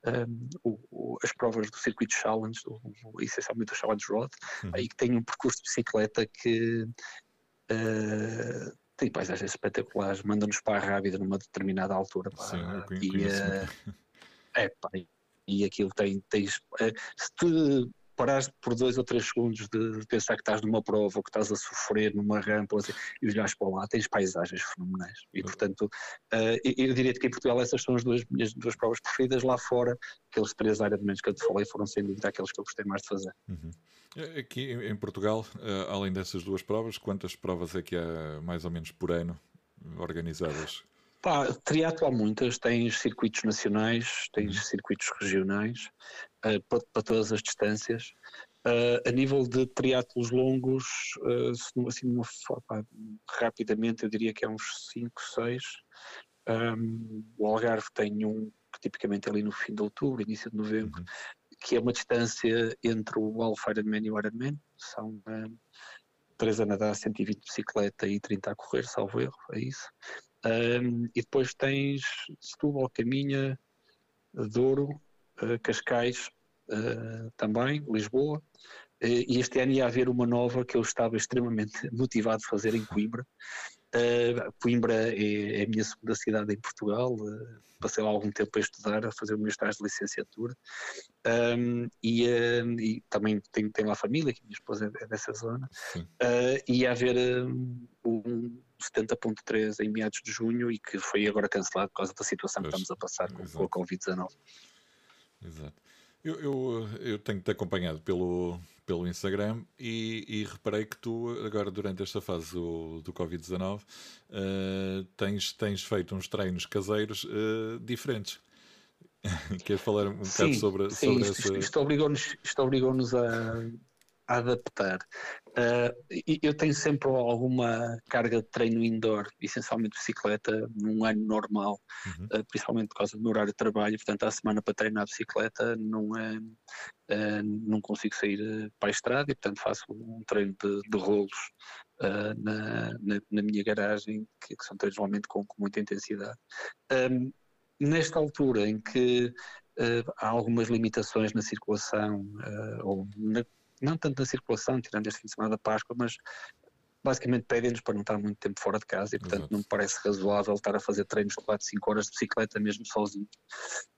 um, o, o, as provas do circuito Challenge, do, essencialmente o Challenge Road, uhum. aí que tem um percurso de bicicleta que Uh, tem paisagens espetaculares, manda-nos para a Rábida numa determinada altura. Pá, Sim, e, uh, é, pá, e aquilo tem. Tens, uh, se tu parares por dois ou três segundos de, pensar que estás numa prova ou que estás a sofrer numa rampa assim, e olhares para lá, tens paisagens fenomenais. E, portanto, uh, eu, diria que em Portugal essas são as duas minhas duas provas preferidas. Lá fora, aqueles três Ironmans que eu te falei foram sem dúvida aqueles que eu gostei mais de fazer. Uhum. Aqui em Portugal, uh, além dessas duas provas, quantas provas é que há mais ou menos por ano organizadas? Pá, triatlo há muitas, tens circuitos nacionais, tens uhum. circuitos regionais, para, para, todas as distâncias. Uh, a nível de triatlos longos, uh, assim, uma, pá, rapidamente eu diria que é uns 5, 6. Um, o Algarve tem um que tipicamente é ali no fim de outubro, início de novembro, uhum. que é uma distância entre o Alpha Ironman e o Ironman, são um, 3 a nadar, 120 de bicicleta e 30 a correr, salvo erro, é isso. Um, e depois tens Setúbal, Caminha, Douro, Cascais uh, também, Lisboa. Uh, e este ano ia haver uma nova que eu estava extremamente motivado a fazer em Coimbra. Coimbra é, é, a minha segunda cidade em Portugal. passei lá algum tempo a estudar, a fazer o meu estágio de licenciatura. Um, e, e, também tenho, tenho lá família, que minha esposa é dessa zona. e ia haver um 70.3 em meados de junho e que foi agora cancelado por causa da situação pois, que estamos a passar com, com a Covid-19. Exato. Eu, eu, eu tenho-te acompanhado pelo, pelo Instagram e, e, reparei que tu, agora durante esta fase do, do Covid-19, uh, tens, tens feito uns treinos caseiros uh, diferentes. Queres falar um sim, bocado sobre, sim, sobre isto, essa. Isto obrigou-nos obrigou a, a adaptar. Uh, eu tenho sempre alguma carga de treino indoor, essencialmente bicicleta, num ano normal, uhum. uh, principalmente por causa do meu horário de trabalho. Portanto, à semana para treinar bicicleta não, é, uh, não consigo sair para a estrada e, portanto, faço um treino de, de rolos na, na, na, minha garagem, que, que, são treinos normalmente com, com muita intensidade. Um, nesta altura em que há algumas limitações na circulação ou na não tanto na circulação, tirando este fim de semana da Páscoa, mas basicamente pedem-nos para não estar muito tempo fora de casa e, portanto, Exato. não me parece razoável estar a fazer treinos de 4, 5 horas de bicicleta mesmo sozinho.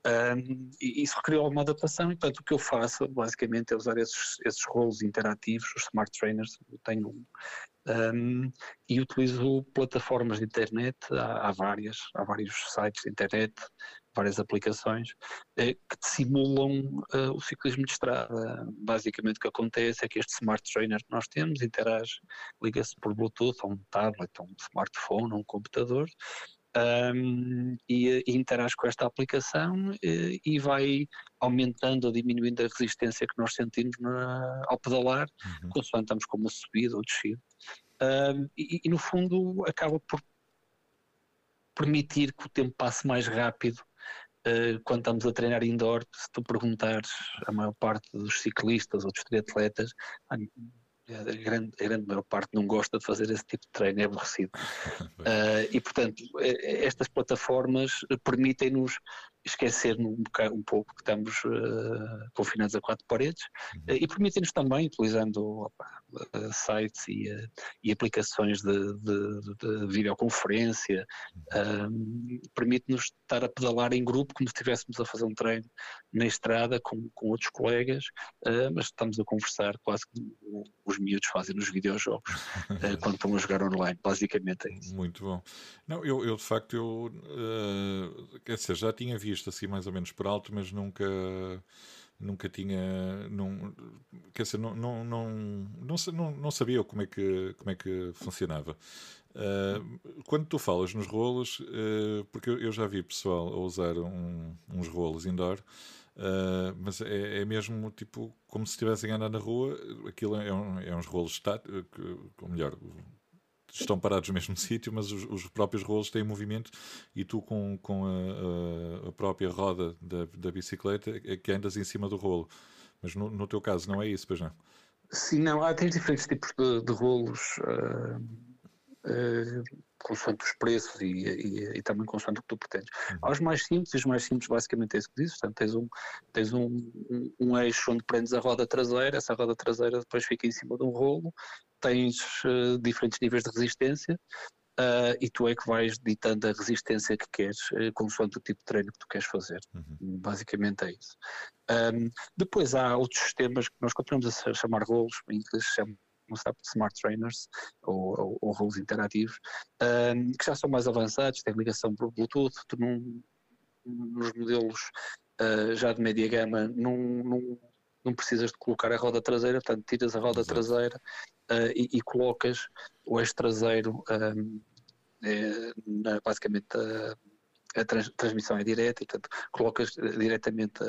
Um, e isso requeriu alguma adaptação e, portanto, o que eu faço basicamente é usar esses, esses rolos interativos, os Smart Trainers, eu tenho um, um, e utilizo plataformas de internet, há, há, várias, há vários sites de internet, várias aplicações eh, que simulam uh, o ciclismo de estrada. Basicamente o que acontece é que este smart trainer que nós temos interage, liga-se por Bluetooth a um tablet, a um smartphone, a um computador um, e, e, interage com esta aplicação e, eh, e, vai aumentando ou diminuindo a resistência que nós sentimos na, ao pedalar, uhum. consoante estamos com uma subida ou descida. Um, e, e, no fundo acaba por permitir que o tempo passe mais rápido uh, quando estamos a treinar indoor. Se tu perguntares a maior parte dos ciclistas ou dos triatletas, a grande, a grande maior parte não gosta de fazer esse tipo de treino, é aborrecido. uh, e, portanto, estas plataformas permitem-nos esquecer um, bocado, um pouco que estamos uh, confinados a quatro paredes uh, e permitem-nos também, utilizando opa, sites e, e aplicações de, de, de videoconferência, permite-nos estar a pedalar em grupo como se estivéssemos a fazer um treino na estrada com, com outros colegas, mas estamos a conversar quase como os miúdos fazem nos videojogos quando estão a jogar online, basicamente é isso. Muito bom. Não, eu, eu de facto, eu, quer dizer, já tinha visto visto assim mais ou menos por alto, mas nunca nunca tinha não, quer dizer, não, não, não, não, não sabia como é que, como é que funcionava. Uh, quando tu falas nos rolos, uh, porque eu já vi pessoal a usar um, uns rolos indoor, uh, mas é, é, mesmo tipo como se estivessem a andar na rua, aquilo é, um, é uns rolos estáticos, ou melhor, estão parados no mesmo sítio, mas os, os, próprios rolos têm movimento e tu com, com a, a própria roda da, da, bicicleta é que andas em cima do rolo. Mas no, no, teu caso não é isso, pois não? Sim, não, há tens diferentes tipos de, de rolos. Uh, uh, consoante os preços e, e, e, também consoante o que tu pretendes. Uhum. Há os mais simples, e os mais simples basicamente é isso que dizes, portanto tens um, tens um, um, um, eixo onde prendes a roda traseira, essa roda traseira depois fica em cima de um rolo, tens uh, diferentes níveis de resistência uh, e tu é que vais ditando a resistência que queres, uh, consoante o tipo de treino que tu queres fazer. Uhum. Basicamente é isso. Um, depois há outros sistemas que nós continuamos a chamar rolos, em inglês se chama Smart Trainers ou, ou, ou rolos interativos, um, que já são mais avançados, têm ligação por Bluetooth, tu num, nos modelos uh, já de média gama não, não, não precisas de colocar a roda traseira, portanto tiras a roda Exato. traseira uh, e, e, colocas o eixo traseiro um, é, na, basicamente a trans, transmissão é direta e, portanto, colocas eh, diretamente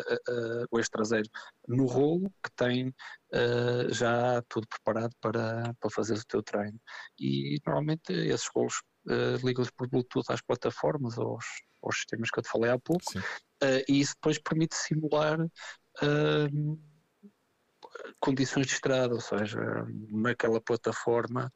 o eixo traseiro no rolo que tem uh, já tudo preparado para, para fazer o teu treino. E normalmente esses rolos uh, ligam-se por Bluetooth às plataformas, aos, aos sistemas que eu te falei há pouco, uh, e isso depois permite simular condições de estrada, ou seja, naquela plataforma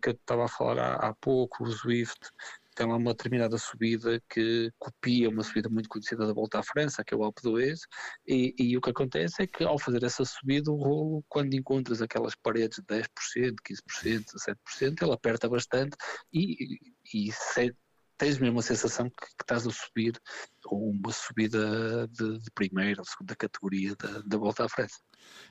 que eu estava a falar há, há pouco, o Swift, tem lá uma determinada subida que copia uma subida muito conhecida da Volta à França, que é o Alpe d'Huez, e, e, o que acontece é que ao fazer essa subida, o rolo, quando encontras aquelas paredes de 10%, 15%, 17%, ele aperta bastante e, e, e tens mesmo a sensação que, que, estás a subir uma subida de, de primeira ou segunda categoria da, da Volta à França.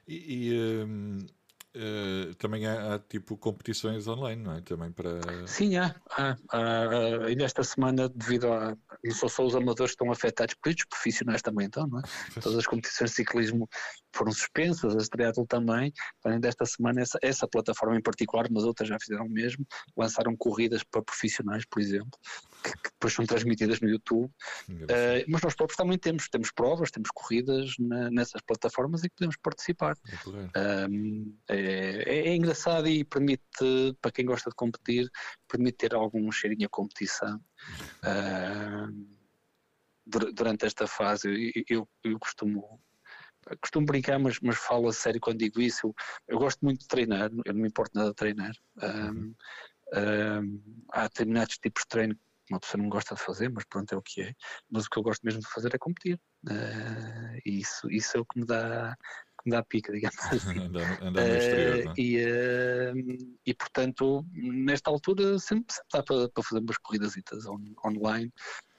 E, e Uh, também há, há, tipo competições online, não é? Também para. Sim, há. há, há ainda esta semana, devido a. Não só, só os amadores que estão afetados, por isso os profissionais também estão, não é? Todas as competições de ciclismo foram suspensas, as triatlo também. Ainda esta semana, essa, essa plataforma em particular, mas outras já fizeram o mesmo, lançaram corridas para profissionais, por exemplo, que, que depois são transmitidas no YouTube. Uh, mas nós próprios também temos, temos provas, temos corridas na, nessas plataformas e podemos participar. É, é, é, engraçado e permite, para quem gosta de competir, permite ter algum cheirinho a competição. Uh, durante esta fase, eu, eu, eu, costumo costumo brincar, mas, mas falo a sério quando digo isso. Eu, eu, gosto muito de treinar, eu não me importo nada de treinar. Um, um, há determinados tipos de treino que uma pessoa não gosta de fazer, mas pronto, é o que é. Mas o que eu gosto mesmo de fazer é competir. Uh, isso, isso é o que me dá que me dá pica, digamos assim. andar, andar no exterior, uh, e, uh, e portanto, nesta altura sempre, sempre dá para, para fazer umas corridas on, online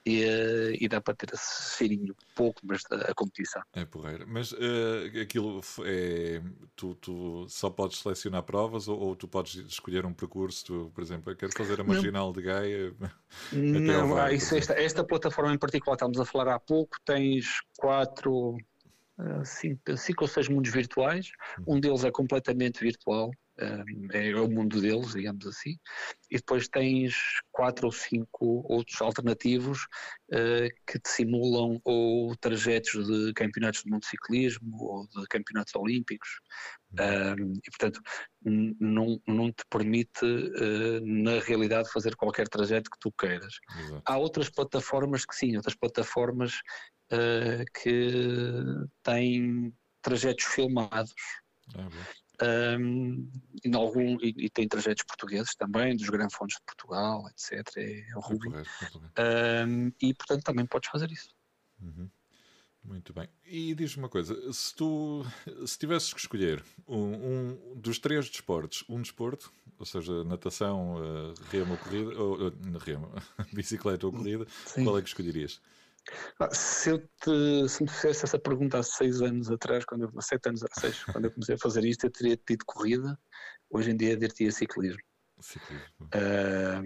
e, uh, e, dá para ter esse cheirinho pouco, mas a, a competição. É porreiro. Mas uh, aquilo é. Tu, tu, só podes selecionar provas ou, ou, tu podes escolher um percurso? Tu, por exemplo, eu quero fazer a marginal não. de Gaia. Não, ah, isso, esta, esta plataforma em particular, estamos a falar há pouco, tens quatro cinco, cinco ou seis mundos virtuais. Um deles é completamente virtual, é o mundo deles, digamos assim, e depois tens quatro ou cinco outros alternativos uh, que te simulam ou trajetos de campeonatos de motociclismo ou de campeonatos olímpicos, um, e portanto não, não te permite, uh, na realidade, fazer qualquer trajeto que tu queiras. Exato. Há outras plataformas que sim, outras plataformas uh, que têm trajetos filmados. Ah, um, em algum, e, e, tem trajetos portugueses também, dos grandes fontes de Portugal, etc. É o Rubi. Um, e portanto também podes fazer isso. Uhum. Muito bem. E diz-me uma coisa: se tu se tivesses que escolher um, um, dos três desportos, um desporto, ou seja, natação, uh, remo, corrida, ou uh, remo, bicicleta ou corrida, Sim. qual é que escolherias? Ah, se, eu te, se me fizesse essa pergunta há seis anos atrás, quando eu, sete anos, seis, quando eu comecei a fazer isto, eu teria tido corrida, hoje em dia diria ciclismo. Ciclismo. Uh,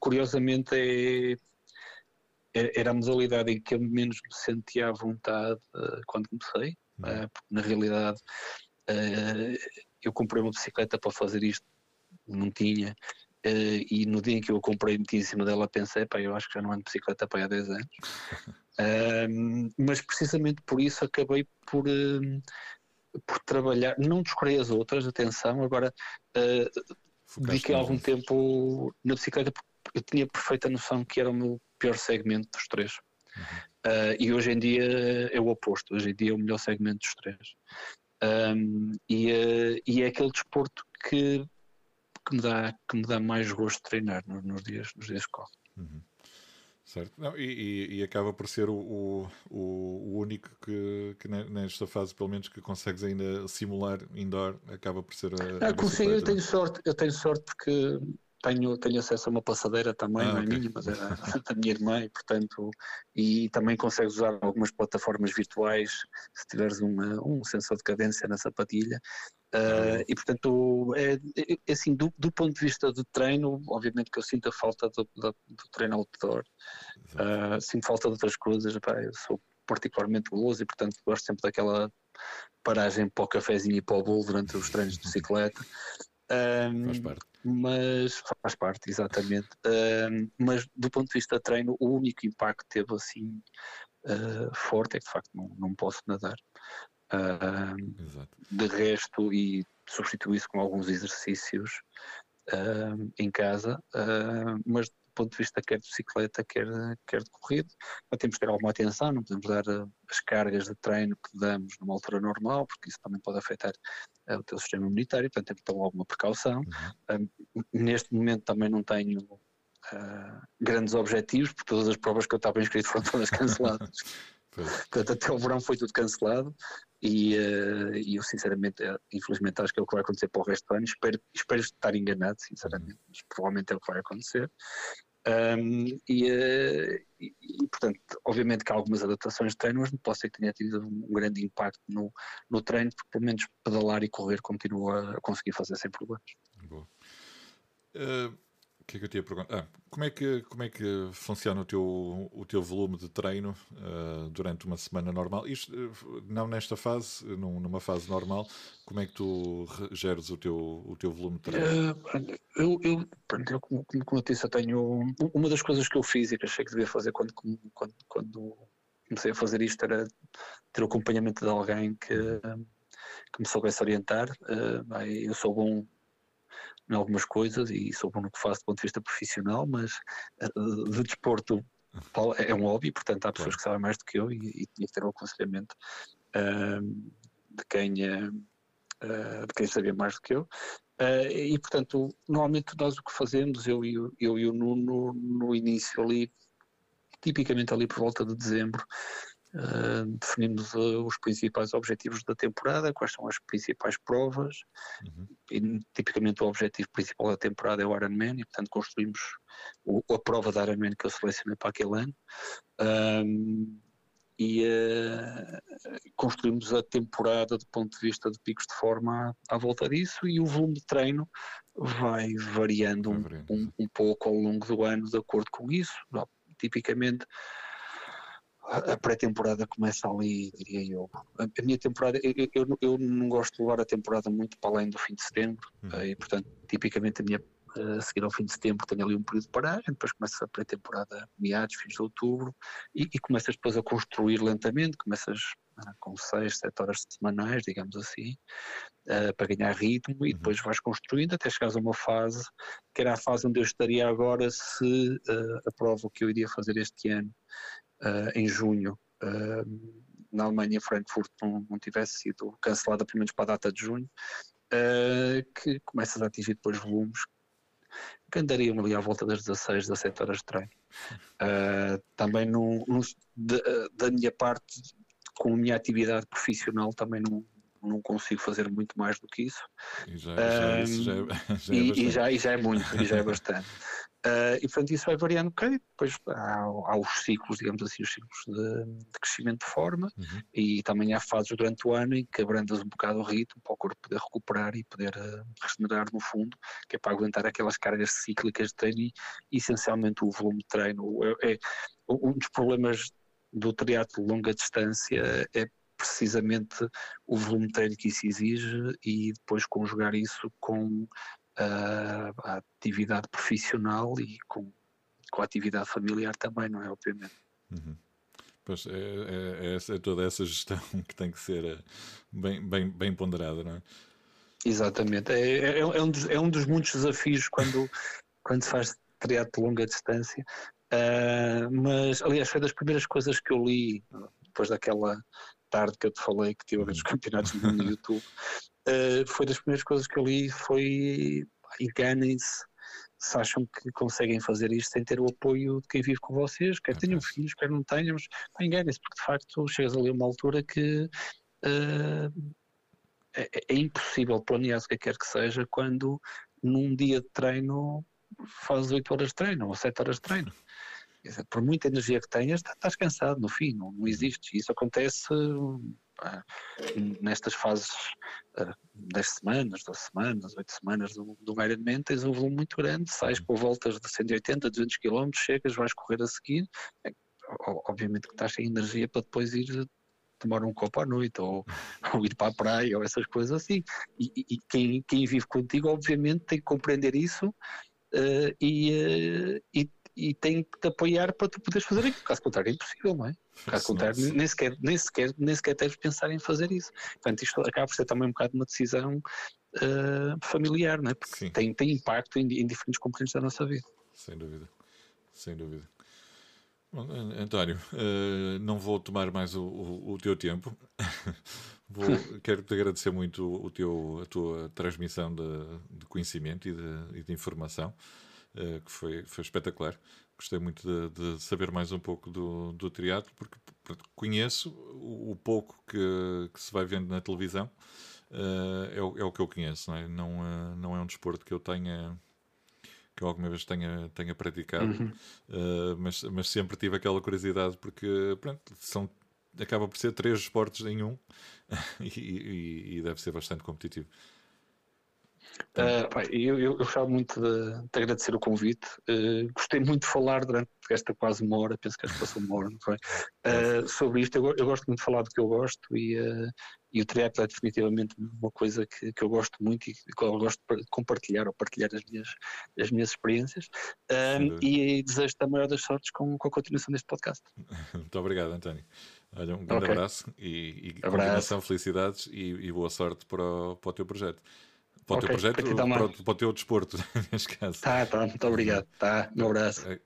curiosamente é, é, era a modalidade em que eu menos me sentia à vontade uh, quando comecei, uh, porque na realidade eu comprei uma bicicleta para fazer isto, não tinha, Uh, e no dia em que eu comprei meti em cima dela pensei, pá, eu acho que já não ando de bicicleta para há 10 anos. uh, mas precisamente por isso acabei por, uh, por trabalhar, não descurei as outras, atenção, agora uh, dediquei algum tempo na bicicleta porque eu tinha perfeita noção que era o meu pior segmento dos três. Uhum. e hoje em dia é o oposto, hoje em dia é o melhor segmento dos três. Um, e, e é aquele desporto que que me dá, que me dá mais gosto de treinar nos, nos dias, nos dias que corro. Uhum. Certo. Não, e, e, e, acaba por ser o, o, o único que, que, nesta fase, pelo menos, que consegues ainda simular indoor, acaba por ser a. Ah, consigo, eu tenho sorte, eu tenho sorte porque tenho, tenho acesso a uma passadeira também, ah, não é okay. minha, mas é da minha irmã, e portanto, e também consegues usar algumas plataformas virtuais se tiveres uma, um sensor de cadência na sapatilha. Uh, e portanto, é, é, é, assim, do, do, ponto de vista do treino, obviamente que eu sinto a falta do, do, do treino outdoor, uh, sinto falta de outras coisas, pá, eu sou particularmente guloso e portanto gosto sempre daquela paragem para o cafezinho e para o bolo durante os treinos de bicicleta. Um, faz parte. Mas faz parte, exatamente. Um, mas do ponto de vista de treino, o único impacto que teve assim uh, forte é que de facto não, não posso nadar. Uh, de resto, e substituir isso com alguns exercícios uh, em casa, uh, mas do ponto de vista quer de bicicleta, quer, quer de corrida, temos que ter alguma atenção, não podemos dar as cargas de treino que damos numa altura normal, porque isso também pode afetar o teu sistema imunitário, portanto temos que ter alguma precaução. Uhum. neste momento também não tenho grandes objetivos, porque todas as provas que eu estava inscrito foram todas canceladas. Portanto, até o verão foi tudo cancelado e, uh, eu sinceramente, uh, infelizmente acho que é o que vai acontecer para o resto do ano. Espero, espero estar enganado, sinceramente, mas provavelmente é o que vai acontecer. Um, e, uh, e, e, portanto, obviamente que há algumas adaptações de treino, mas não posso ser que tenha tido um grande impacto no, no treino, porque pelo menos pedalar e correr continua a conseguir fazer sem problemas. Boa. Uh, que é que eu tinha perguntar? Ah, como, é que, como é que funciona o teu, o teu volume de treino uh, durante uma semana normal? Isto, uh, não nesta fase, num, numa fase normal, como é que tu geres o teu, o teu volume de treino? Uh, eu, eu, eu como, como eu disse, eu tenho. Uma das coisas que eu fiz e que achei que devia fazer quando, quando, quando comecei a fazer isto era ter o acompanhamento de alguém que, que me soubesse orientar. eu sou bom em algumas coisas e sou bom no que faço do ponto de vista profissional, mas uh, de desporto é um hobby, portanto há pessoas que sabem mais do que eu e, e tinha que ter o um aconselhamento uh, de quem uh, de quem sabia mais do que eu. Uh, e portanto, normalmente nós o que fazemos, eu e eu, eu, eu no, no, no início ali, tipicamente ali por volta de dezembro, Uh, definimos uh, os principais objetivos da temporada, quais são as principais provas, uhum. e tipicamente o objetivo principal da temporada é o Ironman, e portanto construímos o, a prova da Ironman que eu selecionei para aquele ano. Um, e uh, construímos a temporada do ponto de vista de picos de forma à, à volta disso e o volume de treino vai variando, um, um, um pouco ao longo do ano de acordo com isso. Tipicamente a pré-temporada começa ali, diria eu. A minha temporada, eu, eu, eu, não gosto de levar a temporada muito para além do fim de setembro, uhum. e portanto, tipicamente a minha a seguir ao fim de setembro tenho ali um período de paragem, depois começa a pré-temporada meados, fins de outubro, e, e começas depois a construir lentamente, começas ah, com 6, 7 horas semanais, digamos assim, uh, para ganhar ritmo, e uhum. depois vais construindo até chegares a uma fase, que era a fase onde eu estaria agora se uh, a prova que eu iria fazer este ano em junho uh, na Alemanha, Frankfurt, não, não, tivesse sido cancelada, pelo menos para a data de junho, uh, que começas a atingir depois volumes que andariam ali à volta das 16, 17 horas de treino. também no, no, de, da minha parte, com a minha atividade profissional, também não, não consigo fazer muito mais do que isso. E já, já, já, é, já, é e, e, já, e já é muito, e já é bastante. Uh, e portanto isso vai variando um bocadinho, depois há, há, os ciclos, digamos assim, os ciclos de, de crescimento de forma uhum. e também há fases durante o ano em que abrandas um bocado o ritmo para o corpo poder recuperar e poder uh, regenerar no fundo, que é para aguentar aquelas cargas cíclicas de treino e essencialmente o volume de treino. É, é um dos problemas do triatlo de longa distância é precisamente o volume de treino que isso exige e depois conjugar isso com a, a atividade profissional e com, com a atividade familiar também, não é? Obviamente. Uhum. Pois é, é, é, é, toda essa gestão que tem que ser eh, bem, bem, bem ponderada, não é? Exatamente. É, é, é, um, dos, é um dos muitos desafios quando, quando se faz triatlo de longa distância. Uh, mas, aliás, foi das primeiras coisas que eu li depois daquela tarde que eu te falei que tive a ver os uhum. campeonatos no YouTube. Uh, foi das primeiras coisas que eu li foi enganem-se se acham que conseguem fazer isto sem ter o apoio de quem vive com vocês, quer tenham filhos, quer não tenham, mas enganem-se, porque de facto chegas ali a uma altura que uh, é, é, impossível planear o que quer que seja quando num dia de treino fazes 8 horas de treino ou 7 horas de treino. Dizer, por muita energia que tenhas, estás cansado no fim, não, não existe. Isso acontece nestas fases uh, 10 semanas, 12 semanas, 8 semanas do, do Ironman, tens um volume muito grande, sais com voltas de 180, 200 km, chegas, vais correr a seguir, é, obviamente que estás sem energia para depois ir tomar um copo à noite ou, ou ir para a praia ou essas coisas assim. E, e, quem, quem vive contigo, obviamente, tem que compreender isso uh, e, uh, e e tem que te apoiar para tu poderes fazer aquilo. Caso contrário, é impossível, não é? Caso contrário, nem sequer, nem, sequer, nem sequer deves pensar em fazer isso. Portanto, isto acaba por ser também um bocado uma decisão uh, familiar, não é? Porque tem, tem impacto em, em diferentes componentes da nossa vida. Sem dúvida, sem dúvida. Bom, António, uh, não vou tomar mais o, o, o teu tempo. vou, quero te agradecer muito o teu, a tua transmissão de, de conhecimento e de, e de informação. Eh, que foi, foi espetacular. Gostei muito de, de, saber mais um pouco do, do triatlo, porque conheço o, o pouco que, que, se vai vendo na televisão, uh, é, o, é, o, que eu conheço, não é? Não, uh, não é um desporto que eu tenha que que eu alguma vez tenha, tenha praticado, uhum. uh, mas, mas sempre tive aquela curiosidade porque pronto, são, acaba por ser três esportes em um e, e, e deve ser bastante competitivo. Uh, eu, eu, eu gostava muito de, de, agradecer o convite. Uh, gostei muito de falar durante esta quase uma hora, penso que acho que passou uma hora, não foi? Uh, sobre isto, eu, eu, gosto muito de falar do que eu gosto e, e o triatlo é definitivamente uma coisa que, que eu gosto muito e que eu gosto de compartilhar ou partilhar as minhas, as minhas experiências. e, e desejo-te a maior das sortes com, com a continuação deste podcast. muito obrigado, António. Olha, um grande okay. abraço e, e abraço. continuação, felicidades e, e, boa sorte para o, para o teu projeto para o okay, projeto, para, o, para o teu desporto, neste caso. Tá, tá, muito obrigado. Tá, um abraço. É.